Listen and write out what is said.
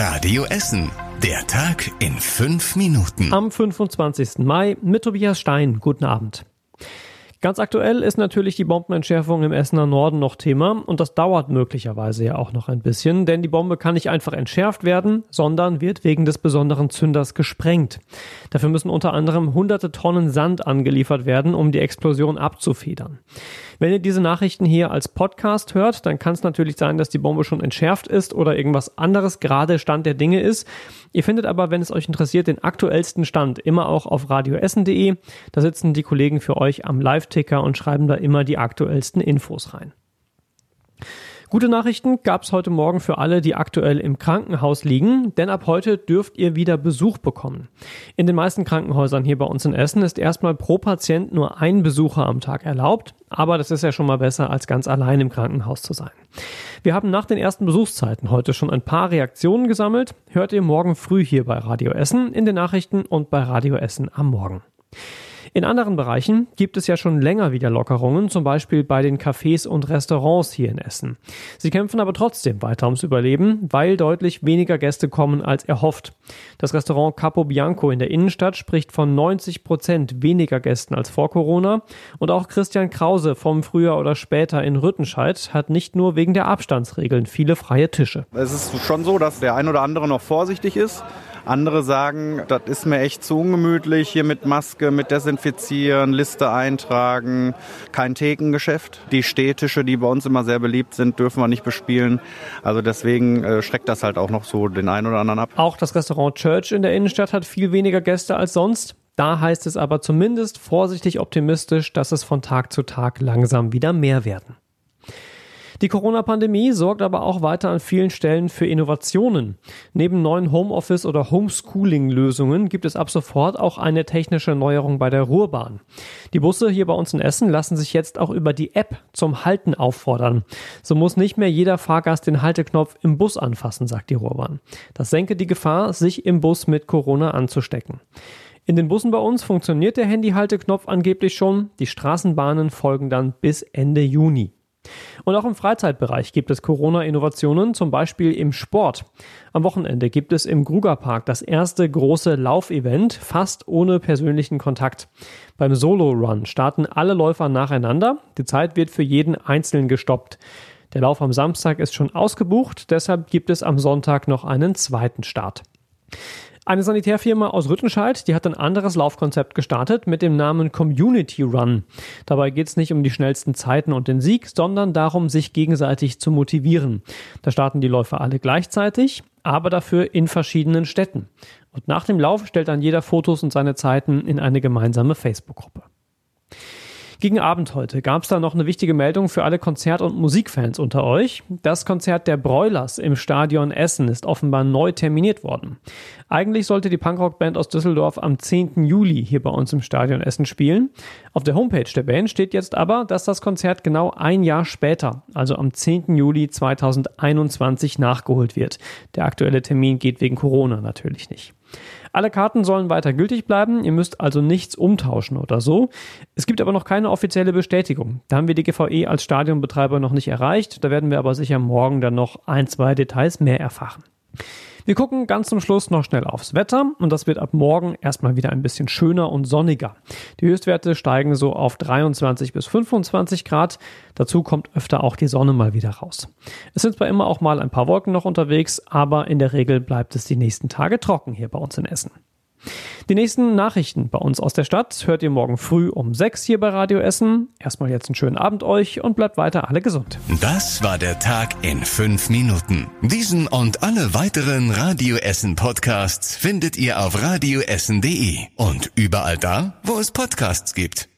Radio Essen. Der Tag in fünf Minuten. Am 25. Mai mit Tobias Stein. Guten Abend. Ganz aktuell ist natürlich die Bombenentschärfung im Essener Norden noch Thema und das dauert möglicherweise ja auch noch ein bisschen, denn die Bombe kann nicht einfach entschärft werden, sondern wird wegen des besonderen Zünders gesprengt. Dafür müssen unter anderem hunderte Tonnen Sand angeliefert werden, um die Explosion abzufedern. Wenn ihr diese Nachrichten hier als Podcast hört, dann kann es natürlich sein, dass die Bombe schon entschärft ist oder irgendwas anderes gerade Stand der Dinge ist. Ihr findet aber, wenn es euch interessiert, den aktuellsten Stand immer auch auf radioessen.de. Da sitzen die Kollegen für euch am Live-Ticker und schreiben da immer die aktuellsten Infos rein. Gute Nachrichten gab es heute Morgen für alle, die aktuell im Krankenhaus liegen, denn ab heute dürft ihr wieder Besuch bekommen. In den meisten Krankenhäusern hier bei uns in Essen ist erstmal pro Patient nur ein Besucher am Tag erlaubt, aber das ist ja schon mal besser, als ganz allein im Krankenhaus zu sein. Wir haben nach den ersten Besuchszeiten heute schon ein paar Reaktionen gesammelt. Hört ihr morgen früh hier bei Radio Essen in den Nachrichten und bei Radio Essen am Morgen. In anderen Bereichen gibt es ja schon länger wieder Lockerungen, zum Beispiel bei den Cafés und Restaurants hier in Essen. Sie kämpfen aber trotzdem weiter ums Überleben, weil deutlich weniger Gäste kommen als erhofft. Das Restaurant Capo Bianco in der Innenstadt spricht von 90 Prozent weniger Gästen als vor Corona. Und auch Christian Krause vom Frühjahr oder später in Rüttenscheid hat nicht nur wegen der Abstandsregeln viele freie Tische. Es ist schon so, dass der ein oder andere noch vorsichtig ist. Andere sagen, das ist mir echt zu ungemütlich, hier mit Maske, mit Desinfizieren, Liste eintragen, kein Thekengeschäft. Die Städtische, die bei uns immer sehr beliebt sind, dürfen wir nicht bespielen. Also deswegen äh, schreckt das halt auch noch so den einen oder anderen ab. Auch das Restaurant Church in der Innenstadt hat viel weniger Gäste als sonst. Da heißt es aber zumindest vorsichtig optimistisch, dass es von Tag zu Tag langsam wieder mehr werden. Die Corona-Pandemie sorgt aber auch weiter an vielen Stellen für Innovationen. Neben neuen Homeoffice- oder Homeschooling-Lösungen gibt es ab sofort auch eine technische Neuerung bei der Ruhrbahn. Die Busse hier bei uns in Essen lassen sich jetzt auch über die App zum Halten auffordern. So muss nicht mehr jeder Fahrgast den Halteknopf im Bus anfassen, sagt die Ruhrbahn. Das senke die Gefahr, sich im Bus mit Corona anzustecken. In den Bussen bei uns funktioniert der Handyhalteknopf angeblich schon. Die Straßenbahnen folgen dann bis Ende Juni. Und auch im Freizeitbereich gibt es Corona-Innovationen, zum Beispiel im Sport. Am Wochenende gibt es im Grugerpark das erste große Laufevent, fast ohne persönlichen Kontakt. Beim Solo-Run starten alle Läufer nacheinander. Die Zeit wird für jeden einzeln gestoppt. Der Lauf am Samstag ist schon ausgebucht, deshalb gibt es am Sonntag noch einen zweiten Start. Eine Sanitärfirma aus Rüttenscheid, die hat ein anderes Laufkonzept gestartet mit dem Namen Community Run. Dabei geht es nicht um die schnellsten Zeiten und den Sieg, sondern darum, sich gegenseitig zu motivieren. Da starten die Läufer alle gleichzeitig, aber dafür in verschiedenen Städten. Und nach dem Lauf stellt dann jeder Fotos und seine Zeiten in eine gemeinsame Facebook-Gruppe. Gegen Abend heute gab es da noch eine wichtige Meldung für alle Konzert- und Musikfans unter euch. Das Konzert der Broilers im Stadion Essen ist offenbar neu terminiert worden. Eigentlich sollte die Punkrock-Band aus Düsseldorf am 10. Juli hier bei uns im Stadion Essen spielen. Auf der Homepage der Band steht jetzt aber, dass das Konzert genau ein Jahr später, also am 10. Juli 2021 nachgeholt wird. Der aktuelle Termin geht wegen Corona natürlich nicht. Alle Karten sollen weiter gültig bleiben, ihr müsst also nichts umtauschen oder so. Es gibt aber noch keine offizielle Bestätigung. Da haben wir die GVE als Stadionbetreiber noch nicht erreicht, da werden wir aber sicher morgen dann noch ein, zwei Details mehr erfahren. Wir gucken ganz zum Schluss noch schnell aufs Wetter und das wird ab morgen erstmal wieder ein bisschen schöner und sonniger. Die Höchstwerte steigen so auf 23 bis 25 Grad. Dazu kommt öfter auch die Sonne mal wieder raus. Es sind zwar immer auch mal ein paar Wolken noch unterwegs, aber in der Regel bleibt es die nächsten Tage trocken hier bei uns in Essen. Die nächsten Nachrichten bei uns aus der Stadt hört ihr morgen früh um sechs hier bei Radio Essen. Erstmal jetzt einen schönen Abend euch und bleibt weiter alle gesund. Das war der Tag in fünf Minuten. Diesen und alle weiteren Radio Essen Podcasts findet ihr auf radioessen.de und überall da, wo es Podcasts gibt.